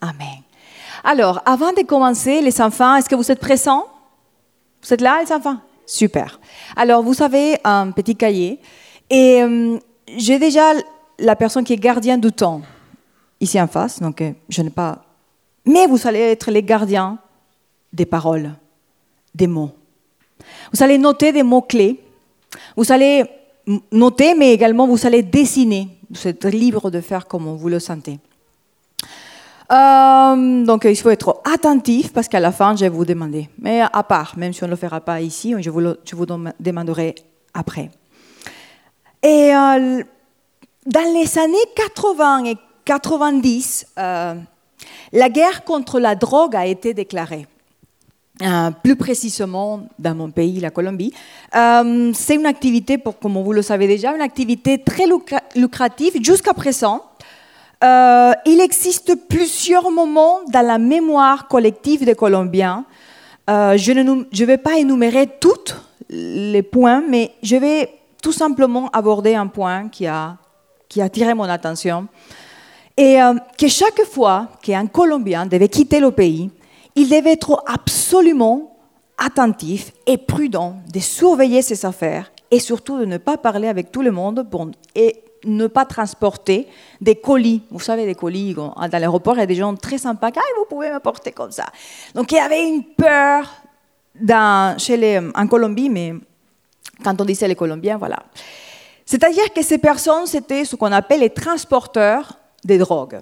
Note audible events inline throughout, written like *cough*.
Amen. Alors, avant de commencer, les enfants, est-ce que vous êtes pressants? Vous êtes là, les enfants? Super. Alors, vous avez un petit cahier et euh, j'ai déjà la personne qui est gardien du temps ici en face, donc euh, je n'ai pas. Mais vous allez être les gardiens des paroles, des mots. Vous allez noter des mots-clés. Vous allez noter, mais également vous allez dessiner. Vous êtes libre de faire comme vous le sentez. Euh, donc il faut être attentif parce qu'à la fin, je vais vous demander. Mais à part, même si on ne le fera pas ici, je vous, demanderai après. Et euh, dans les années 80 et 90, euh, la guerre contre la drogue a été déclarée. Plus précisément dans mon pays, la Colombie. C'est une activité, pour, comme vous le savez déjà, une activité très lucrative jusqu'à présent. Euh, il existe plusieurs moments dans la mémoire collective des Colombiens. je ne vais pas énumérer tous les points, mais je vais tout simplement aborder un point qui a, attiré mon attention. Et que chaque fois qu'un Colombien devait quitter le pays, il devait être absolument attentif et prudent de surveiller ses affaires et surtout de ne pas parler avec tout le monde et ne pas transporter des colis. Vous savez, des colis, dans l'aéroport, il y a des gens très sympas ah, vous pouvez m'apporter comme ça. Donc il y avait une peur en Colombie, mais quand on disait les Colombiens, voilà. C'est-à-dire que ces personnes, c'était ce qu'on appelle les transporteurs des drogues.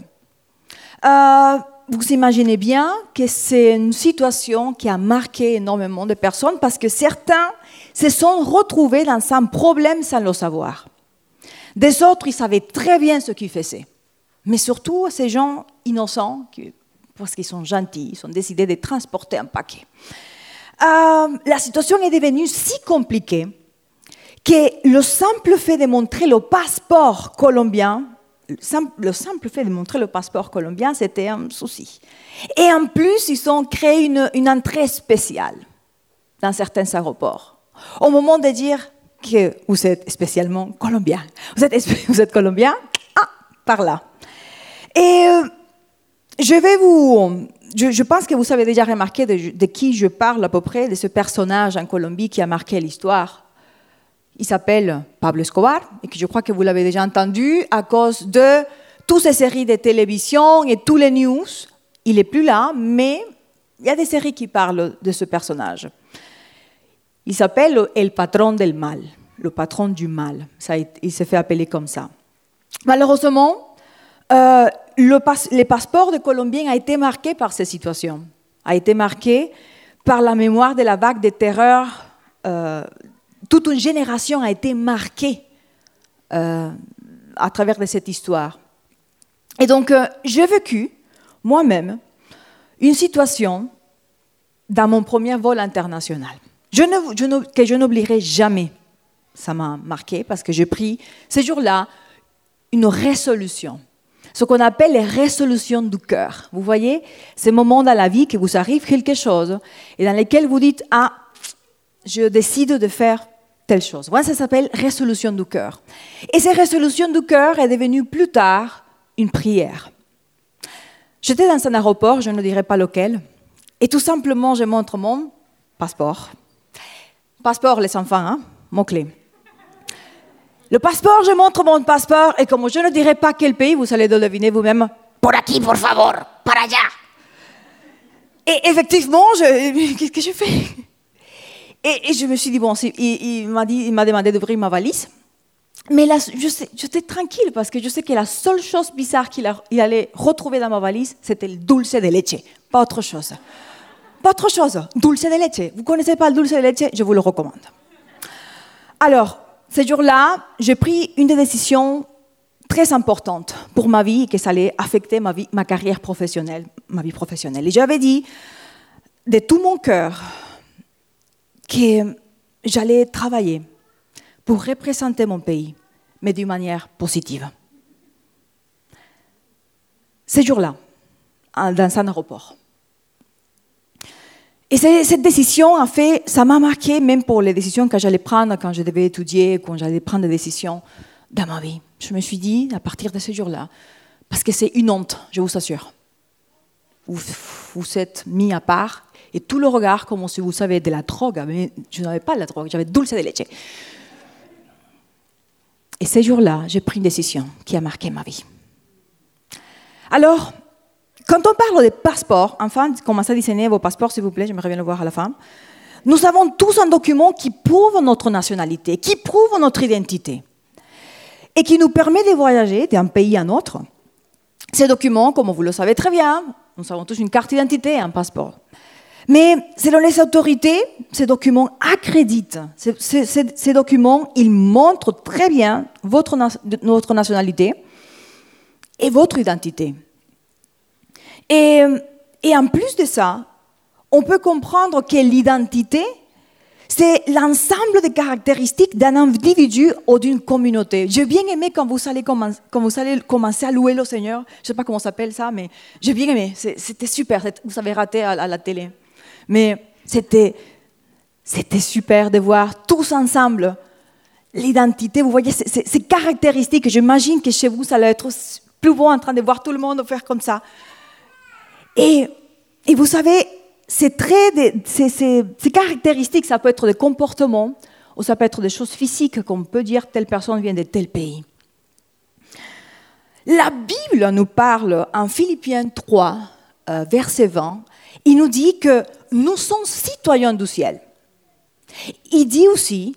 Euh, vous imaginez bien que c'est une situation qui a marqué énormément de personnes parce que certains se sont retrouvés dans un problème sans le savoir. Des autres, ils savaient très bien ce qu'ils faisaient. Mais surtout, ces gens innocents, parce qu'ils sont gentils, ils ont décidé de transporter un paquet. Euh, la situation est devenue si compliquée que le simple fait de montrer le passeport colombien le simple fait de montrer le passeport colombien, c'était un souci. Et en plus, ils ont créé une, entrée spéciale dans certains aéroports. Au moment de dire vous êtes spécialement colombien. *laughs* Vous êtes, colombien? Ah, par là. Et euh, je vais vous... Je, pense que vous avez déjà remarqué de, de qui je parle à peu près, de ce personnage en Colombie qui a marqué l'histoire il s'appelle Pablo Escobar et que je crois que vous l'avez déjà entendu à cause de toutes ces séries de télévision et tous les news. Il n'est plus là, mais il y a des séries qui parlent de ce personnage. Il s'appelle El Patron del Mal, le patron du mal. Ça, il s'est fait appeler comme ça. Malheureusement, euh, le, les passeports de Colombiens a été marqué par ces situations, a été marqué par la mémoire de la vague de terreur euh, toute une génération a été marquée euh, à travers de cette histoire. Et donc, j'ai vécu moi-même une situation dans mon premier vol international que je n'oublierai jamais. Ça m'a marqué parce que j'ai pris ce jour-là une résolution, ce qu'on appelle les résolutions du cœur. Vous voyez, ces moments dans la vie que vous arrive quelque chose et dans lesquels vous dites, ah, je décide de faire telle chose. Voilà, ça s'appelle résolution du cœur. Et cette résolution du cœur est devenue plus tard une prière. J'étais dans un aéroport, je ne dirai pas lequel, et tout simplement, je montre mon passeport. Passeport, les enfants, hein, mot-clé. Le passeport, je montre mon passeport, et comme je ne dirai pas quel pays, vous allez deviner vous-même. Por aquí, por favor, para allá. Et effectivement, *laughs* qu'est-ce que je fais? Et, je me suis dit, bon, il, m'a dit, il m'a demandé d'ouvrir ma valise. Mais là, j'étais tranquille parce que je sais que la seule chose bizarre qu'il allait retrouver dans ma valise, c'était le dulce de leche, pas autre chose. Autre chose, dulce de leche. Vous connaissez pas le dulce de leche Je vous le recommande. Alors, ce jour-là, j'ai pris une décision très importante pour ma vie et que ça allait affecter ma, vie, ma carrière professionnelle, ma vie professionnelle. Et j'avais dit de tout mon cœur, que j'allais travailler pour représenter mon pays, mais d'une manière positive. Ce jour-là, dans un aéroport. Et cette décision, en fait, ça m'a marqué même pour les décisions que j'allais prendre quand je devais étudier, quand j'allais prendre des décisions dans ma vie. Je me suis dit, à partir de ce jour-là, parce que c'est une honte, je vous assure. vous êtes mis à part et tout le regard comme si vous savez de la drogue. Mais je n'avais pas de la drogue, j'avais dulce de leche. Et ces jours-là, j'ai pris une décision qui a marqué ma vie. Alors, quand on parle des passeports, enfin, commencez à designer vos passeports, s'il vous plaît, j'aimerais bien le voir à la fin. Nous avons tous un document qui prouve notre nationalité, qui prouve notre identité et qui nous permet de voyager d'un pays à un autre. Ces documents, comme vous le savez très bien, nous avons tous une carte d'identité et un passeport. Mais selon les autorités, ces documents accréditent. Ces, documents, ils montrent très bien votre, notre nationalité et votre identité. Et, en plus de ça, on peut comprendre que l'identité, c'est l'ensemble des caractéristiques d'un individu ou d'une communauté. J'ai bien aimé quand vous, allez commencer, à louer le Seigneur. Je ne sais pas comment ça s'appelle ça, mais j'ai bien aimé. C'était super. Vous avez raté à, la télé. Mais c'était, super de voir tous ensemble l'identité. Vous voyez ces caractéristiques. J'imagine que chez vous, ça allait être plus beau en train de voir tout le monde faire comme ça. Et, vous savez, ces traits, ces, caractéristiques, ça peut être des comportements ou ça peut être des choses physiques, comme peut dire telle personne vient de tel pays. La Bible nous parle en Philippiens 3, euh, verset 20, il nous dit que nous sommes citoyens du ciel. Il dit aussi,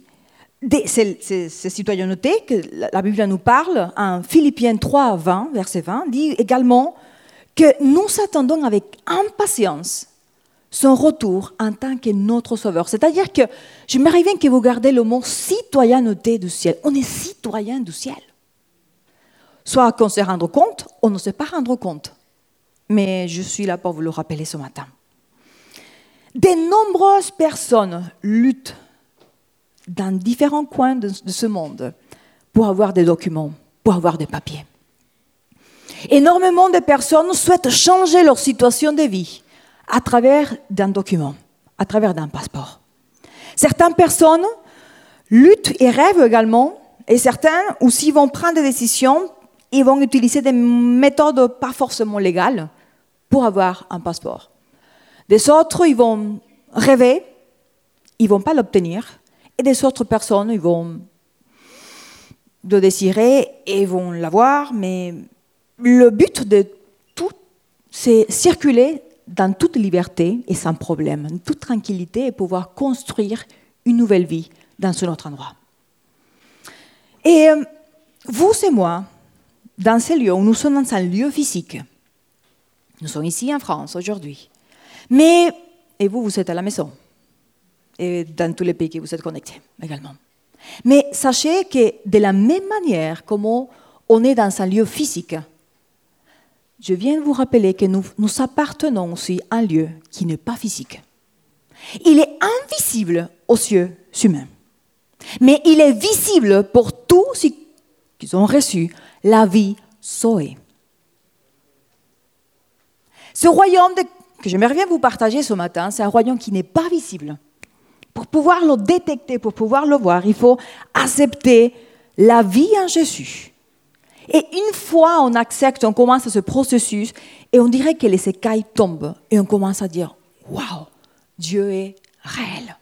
ces citoyenneté que la Bible nous parle en Philippiens 3, 20, verset 20, dit également que nous attendons avec impatience son retour en tant que notre sauveur. C'est-à-dire que je bien que vous gardez le mot citoyenneté du ciel. On est citoyen du ciel. Soit qu'on se rende compte, on ne sait pas rendre compte. Mais je suis là pour vous le rappeler ce matin. De nombreuses personnes luttent dans différents coins de, ce monde pour avoir des documents, pour avoir des papiers. Énormément de personnes souhaitent changer leur situation de vie à travers d'un document, à travers d'un passeport. Certaines personnes luttent et rêvent également, et certains aussi vont prendre des décisions, ils vont utiliser des méthodes pas forcément légales pour avoir un passeport. Des autres, ils vont rêver, ils ne vont pas l'obtenir, et des autres personnes, ils vont le désirer et vont l'avoir, mais le but de tout, c'est circuler dans toute liberté et sans problème, toute tranquillité et pouvoir construire une nouvelle vie dans ce autre endroit. Et euh, vous et moi, dans ces lieux, nous sommes dans un lieu physique. Nous sommes ici en France aujourd'hui. Mais, et vous, vous êtes à la maison. Et dans tous les pays que vous êtes connectés également. Mais sachez que de la même manière comme on est dans un lieu physique, je viens de vous rappeler que nous, nous appartenons aussi à un lieu qui n'est pas physique. Il est invisible aux yeux humains, mais il est visible pour tous ceux qui ont reçu la vie sauvée. Ce royaume que j'aimerais bien vous partager ce matin, c'est un royaume qui n'est pas visible. Pour pouvoir le détecter, pour pouvoir le voir, il faut accepter la vie en Jésus. Et une fois on accepte, on commence ce processus et on dirait que les écailles tombent et on commence à dire Waouh, Dieu est réel.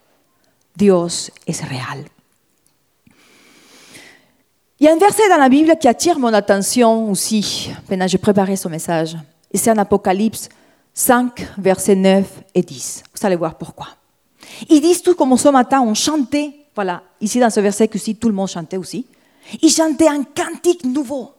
Dieu est réel. Il y a un verset dans la Bible qui attire mon attention aussi pendant que j'ai préparé ce message. Et c'est en Apocalypse 5, versets 9 et 10. Vous allez voir pourquoi. Ils disent tout comme ce matin, on chantait, voilà, ici dans ce verset que si tout le monde chantait aussi. Ils chantaient un cantique nouveau.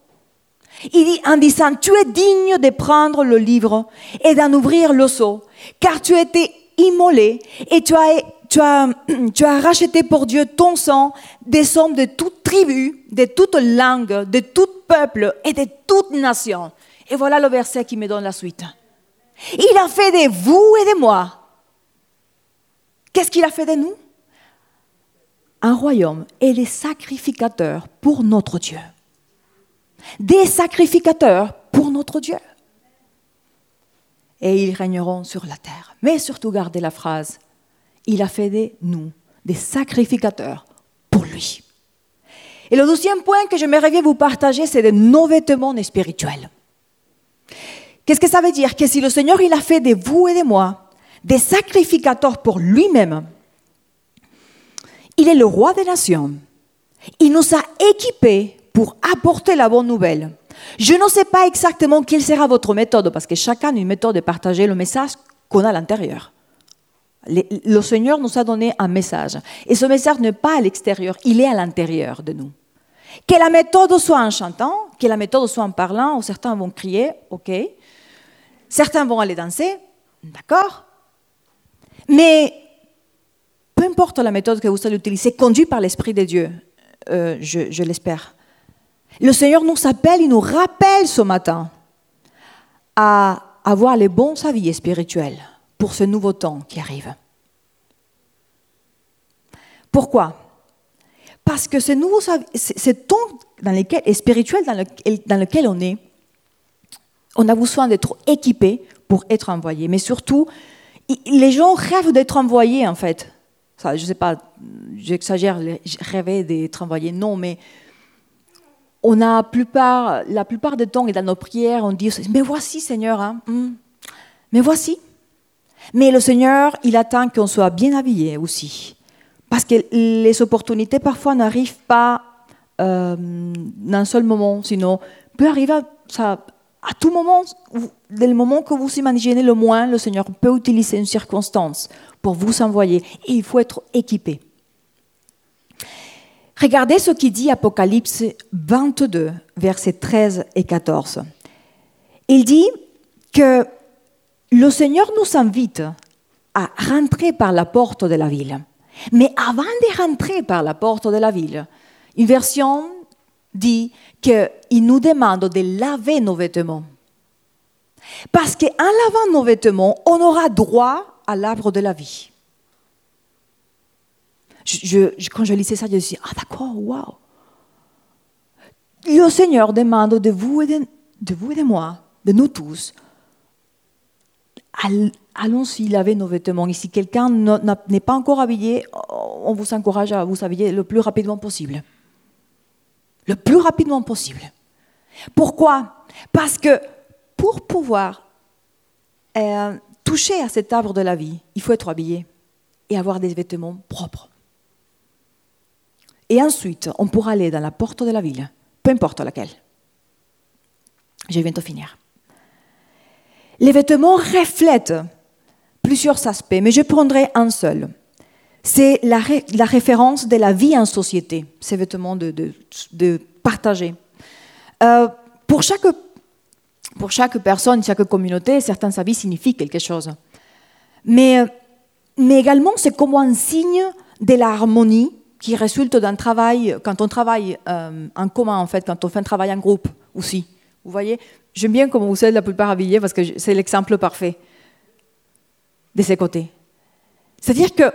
Il dit en disant, tu es digne de prendre le livre et d'en ouvrir le seau, car tu as été immolé et tu as, tu as, *clears throat* tu as racheté pour Dieu ton sang des hommes de toute tribu, de toute langue, de tout peuple et de toute nation. Et voilà le verset qui me donne la suite. Il a fait de vous et de moi. Qu'est-ce qu'il a fait de nous? Un royaume et des sacrificateurs pour notre Dieu des sacrificateurs pour notre Dieu. Et ils régneront sur la terre. Mais surtout gardez la phrase, il a fait de nous des sacrificateurs pour lui. Et le deuxième point que j'aimerais bien vous partager, c'est de nos vêtements spirituels. Qu'est-ce que ça veut dire? Que si le Seigneur, il a fait de vous et de moi des sacrificateurs pour lui-même, il est le roi des nations. Il nous a équipés pour apporter la bonne nouvelle. Je ne sais pas exactement quelle sera votre méthode, parce que chacun a une méthode de partager le message qu'on a à l'intérieur. Le Seigneur nous a donné un message. Et ce message n'est pas à l'extérieur, il est à l'intérieur de nous. Que la méthode soit en chantant, que la méthode soit en parlant, ou certains vont crier, ok. Certains vont aller danser, d'accord. Mais peu importe la méthode que vous allez utiliser, conduit par l'Esprit de Dieu, euh, je, je l'espère. Le Seigneur nous appelle, il nous rappelle ce matin à avoir les bons avis spirituels pour ce nouveau temps qui arrive. Pourquoi? Parce que ce, nouveau, temps dans lequel, spirituel dans dans lequel on est, on a besoin d'être équipé pour être envoyé. Mais surtout, les gens rêvent d'être envoyés, en fait. Je ne sais pas, j'exagère, rêver d'être envoyé. Non, mais on a la plupart du temps et dans nos prières, on dit Mais voici, Seigneur, hein, hmm. mais voici. Mais le Seigneur, il attend qu'on soit bien habillé aussi. Parce que les opportunités parfois n'arrivent pas euh, d'un seul moment, sinon peut arriver ça, à tout moment, dès le moment que vous imaginez le moins, le Seigneur peut utiliser une circonstance pour vous envoyer. Et il faut être équipé. Regardez ce qui dit Apocalypse 22, versets 13 et 14. Il dit que le Seigneur nous invite à rentrer par la porte de la ville. Mais avant de rentrer par la porte de la ville, une version dit qu'il nous demande de laver nos vêtements. Parce qu'en lavant nos vêtements, on aura droit à l'arbre de la vie. Quand je lisais ça, je me suis dit, ah d'accord, waouh. Le Seigneur demande de vous, et de moi, de nous tous, allons-y laver nos vêtements. Et si quelqu'un n'est pas encore habillé, on vous encourage à vous habiller le plus rapidement possible. Le plus rapidement possible. Pourquoi? Parce que pour pouvoir euh, toucher à cet arbre de la vie, il faut être habillé et avoir des vêtements propres. Et ensuite, on pourra aller dans la porte de la ville, peu importe laquelle. Je viens bientôt finir. Les vêtements reflètent plusieurs aspects, mais je prendrai un seul. C'est la, référence de la vie en société, ces vêtements de, partager. Euh, pour, chaque, pour chaque personne, chaque communauté, certains avis signifient quelque chose. Mais, mais également, c'est comme un signe de l'harmonie qui résulte d'un travail, quand on travaille euh, en commun, en fait, quand on fait un travail en groupe aussi. Vous voyez? J'aime bien comment vous êtes la plupart habillés parce que c'est l'exemple parfait de ces côtés. C'est-à-dire que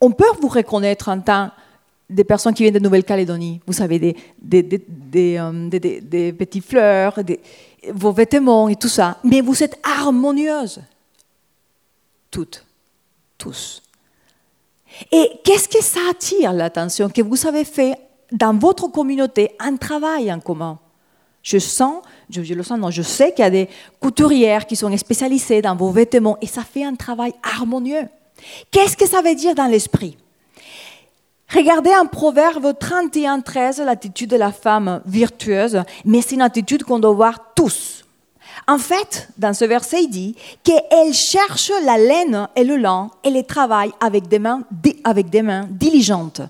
on peut vous reconnaître en tant des personnes qui viennent de Nouvelle-Calédonie, vous savez, des, euh, petites fleurs, vos vêtements et tout ça, mais vous êtes harmonieuses, toutes, tous. Et qu'est-ce que ça attire l'attention que vous avez fait dans votre communauté un travail en commun? Je sens je, le sens, non, je sais qu'il y a des couturières qui sont spécialisées dans vos vêtements et ça fait un travail harmonieux. Qu'est-ce que ça veut dire dans l'esprit? Regardez en Proverbe 31, 13 l'attitude de la femme virtueuse, mais c'est une attitude qu'on doit voir tous. En fait, dans ce verset, il dit qu'elle cherche la laine et le lin et les travaille avec des mains, avec des mains diligentes.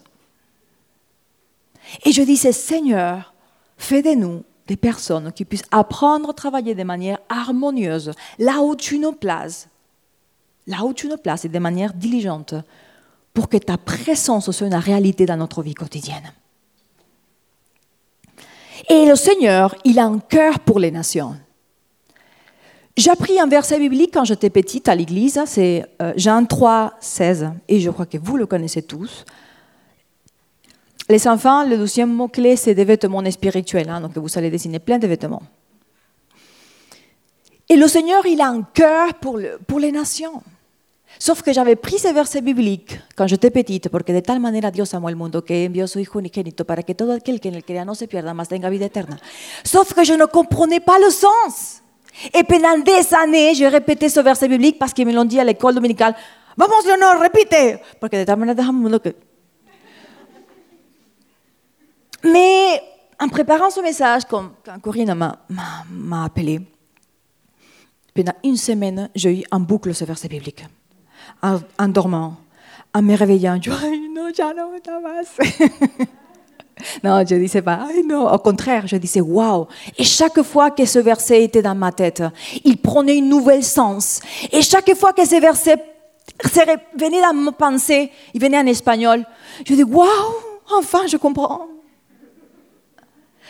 Et je disais, Seigneur, fais de nous des personnes qui puissent apprendre à travailler de manière harmonieuse, là où tu nous places, là où tu nous places et de manière diligente, pour que ta présence soit une réalité dans notre vie quotidienne. Et le Seigneur, il a un cœur pour les nations. J'ai appris un verset biblique quand j'étais petite à l'église, c'est euh, Jean 3, 16, et je crois que vous le connaissez tous. Les enfants, le deuxième mot-clé, c'est des vêtements spirituels. Hein, donc vous allez dessiner plein de vêtements. Et le Seigneur, il a un cœur pour, les nations. Sauf que j'avais pris ces versets bibliques quand j'étais petite, parce que de tal manera Dios amó el mundo que envió su Hijo unigénito para que todo aquel que en él crea no se pierda, mas tenga vida eterna. Sauf que je ne comprenais pas le sens. Et pendant des années, j'ai répété ce verset biblique parce qu'ils me l'ont dit à l'école dominicale. Vamos, Leonor, répétez. Parce que de manière. Mais en préparant ce message, quand, Corinne m'a appelé, pendant une semaine, j'ai eu en boucle ce verset biblique. En, dormant, en me réveillant, je dis, non, no me *laughs* *laughs* Non, je disais pas, non. Au contraire, je disais, waouh. Et chaque fois que ce verset était dans ma tête, il prenait une nouvelle sens. Et chaque fois que ce verset venait dans ma pensée, il venait en espagnol. Je dis, waouh, enfin, je comprends.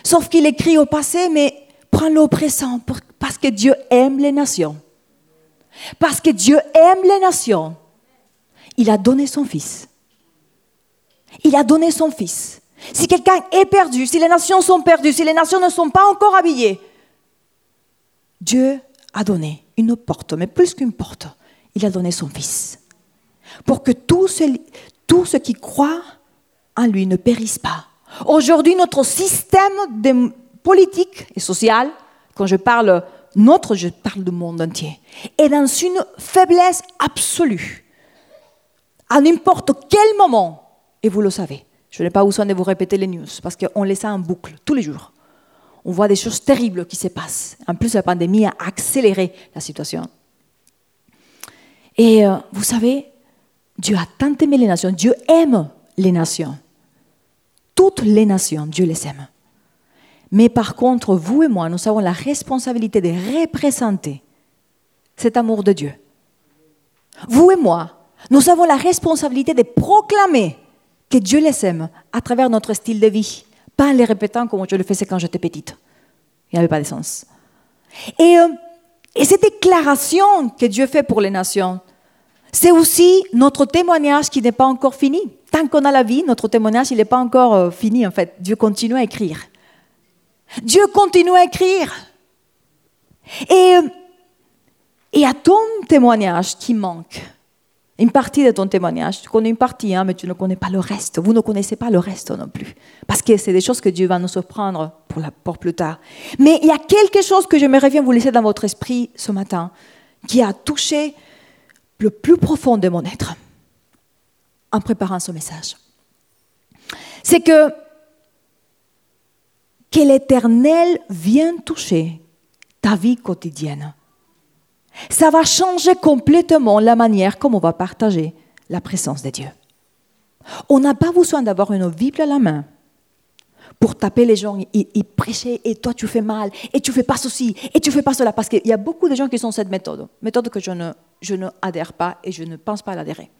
Sauf qu'il écrit au passé, mais prends-le au présent, parce que Dieu aime les nations. Parce que Dieu aime les nations. Il a donné son Fils. Il a donné son Fils. Si quelqu'un est perdu, si les nations sont perdues, si les nations ne sont pas encore habillées, Dieu a donné une porte, mais plus qu'une porte, il a donné son Fils. Pour que tous ceux, qui croient en lui ne périssent pas. Aujourd'hui, notre système politique et social, quand je parle notre, je parle du monde entier, est dans une faiblesse absolue. À n'importe quel moment, et vous le savez. Je n'ai pas besoin de vous répéter les news parce qu'on les a en boucle tous les jours. On voit des choses terribles qui se passent. En plus, la pandémie a accéléré la situation. Et euh, vous savez, Dieu a tant aimé les nations. Dieu aime les nations. Toutes les nations, Dieu les aime. Mais par contre, vous et moi, nous avons la responsabilité de représenter cet amour de Dieu. Vous et moi, nous avons la responsabilité de proclamer que Dieu les aime à travers notre style de vie, pas en les répétant comme je le faisais quand j'étais petite. Il n'y avait pas de sens. Et, euh, et cette déclaration que Dieu fait pour les nations, c'est aussi notre témoignage qui n'est pas encore fini. Tant qu'on a la vie, notre témoignage, il n'est pas encore euh, fini en fait. Dieu continue à écrire. Dieu continue à écrire. Et, euh, et à ton témoignage qui manque, une partie de ton témoignage. Tu connais une partie, hein, mais tu ne connais pas le reste. Vous ne connaissez pas le reste non plus. Parce que c'est des choses que Dieu va nous surprendre pour, plus tard. Mais il y a quelque chose que me reviens vous laisser dans votre esprit ce matin, qui a touché le plus profond de mon être en préparant ce message. C'est que, que l'Éternel vient toucher ta vie quotidienne ça va changer complètement la manière comme on va partager la présence de Dieu. On n'a pas besoin d'avoir une Bible à la main pour taper les gens et, prêcher, et toi tu fais mal, et tu fais pas ceci, et tu fais pas cela, parce qu'il y a beaucoup de gens qui sont cette méthode, méthode que je ne, je ne adhère pas et je ne pense pas l'adhérer.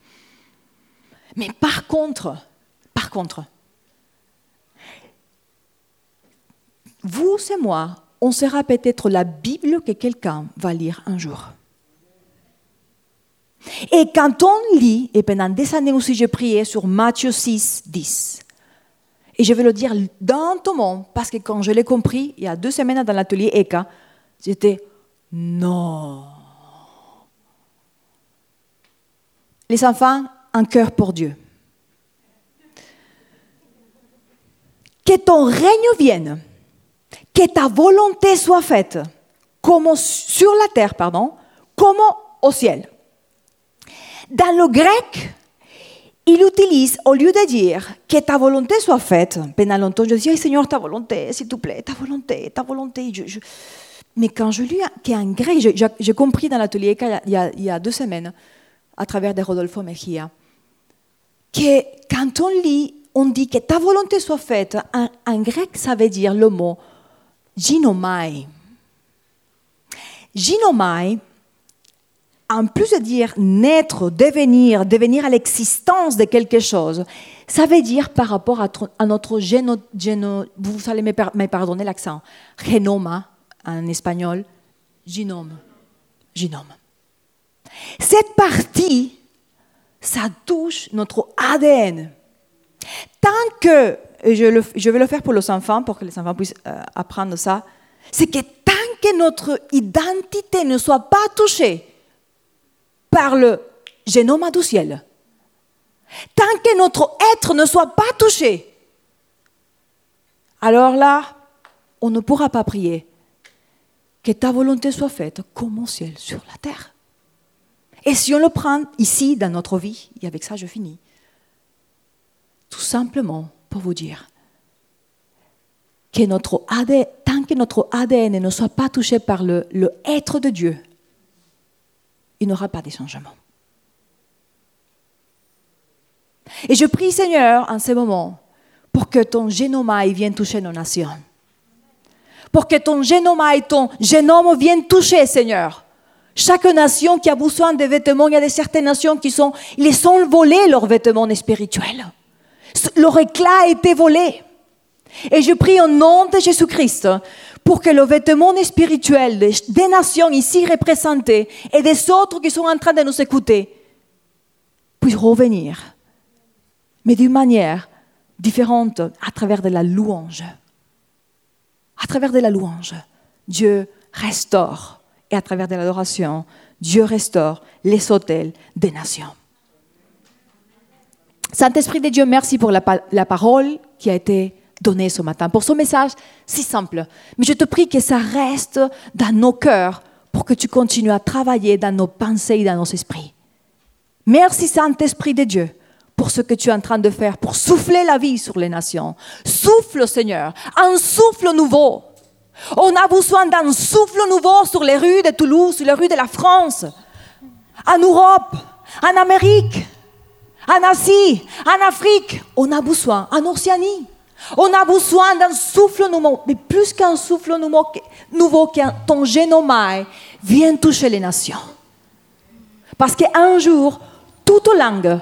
Mais par contre, par contre, vous et moi, on sera peut-être la Bible que quelqu'un va lire un jour. Et quand on lit, et pendant des années aussi j'ai prié sur Matthieu 6, 10, et je vais le dire dans ton monde, parce que quand je l'ai compris, il y a deux semaines dans l'atelier ECA, j'étais non. Les enfants, un cœur pour Dieu. Que ton règne vienne que ta volonté soit faite, comme sur la terre, pardon, comme au ciel. Dans le grec, il utilise, au lieu de dire que ta volonté soit faite, pendant longtemps, je dis, Seigneur, ta volonté, s'il te plaît, ta volonté, ta volonté. Mais quand je lis qu'en grec, j'ai compris dans l'atelier il, il, y a deux semaines, à travers de Rodolfo Mejia, que quand on lit, on dit que ta volonté soit faite, en grec, ça veut dire le mot ginomai. Ginomai, en plus de dire naître, devenir, devenir à l'existence de quelque chose, ça veut dire par rapport à, notre génome, vous allez me, pardonner l'accent, genoma en espagnol, génome, génome. Cette partie, ça touche notre ADN. Tant que et je, vais le faire pour les enfants, pour que les enfants puissent euh, apprendre ça, c'est que tant que notre identité ne soit pas touchée par le génome du ciel, tant que notre être ne soit pas touché, alors là, on ne pourra pas prier. que ta volonté soit faite comme au ciel sur la terre. Et si on le prend ici dans notre vie, et avec ça je finis, tout simplement pour vous dire que notre ADN, tant que notre ADN ne soit pas touché par le, être de Dieu, il n'y aura pas de changement. Et je prie Seigneur en ce moment pour que ton génome vienne toucher nos nations. Pour que ton génome et ton génome viennent toucher, Seigneur. Chaque nation qui a besoin de vêtements, il y a certaines nations qui sont, ils les ont volés leurs vêtements spirituels. Leur éclat a été volé. Et je prie au nom de Jésus-Christ pour que le vêtement spirituel des nations ici représentées et des autres qui sont en train de nous écouter puisse revenir, mais d'une manière différente à travers de la louange. À travers de la louange, Dieu restaure et à travers de l'adoration, Dieu restaure les hôtels des nations. Saint-Esprit de Dieu, merci pour la, parole qui a été donnée ce matin, pour ce message si simple. Mais je te prie que ça reste dans nos cœurs pour que tu continues à travailler dans nos pensées et dans nos esprits. Merci Saint-Esprit de Dieu pour ce que tu es en train de faire, pour souffler la vie sur les nations. Souffle, Seigneur, un souffle nouveau. On a besoin d'un souffle nouveau sur les rues de Toulouse, sur les rues de la France, en Europe, en Amérique, en Asie, en Afrique. On a besoin, en Océanie. On a besoin d'un souffle nouveau, mais plus qu'un souffle nouveau, qu'un ton génome vient toucher les nations. Parce qu'un jour, toute langue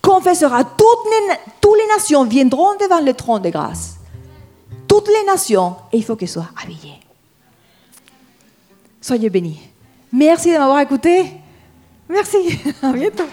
confessera, toutes les, toutes les nations viendront devant le trône de grâce. Toutes les nations, et il faut qu'elles soient habillées. Soyez bénis. Merci de m'avoir écouté. Merci. *laughs* À bientôt.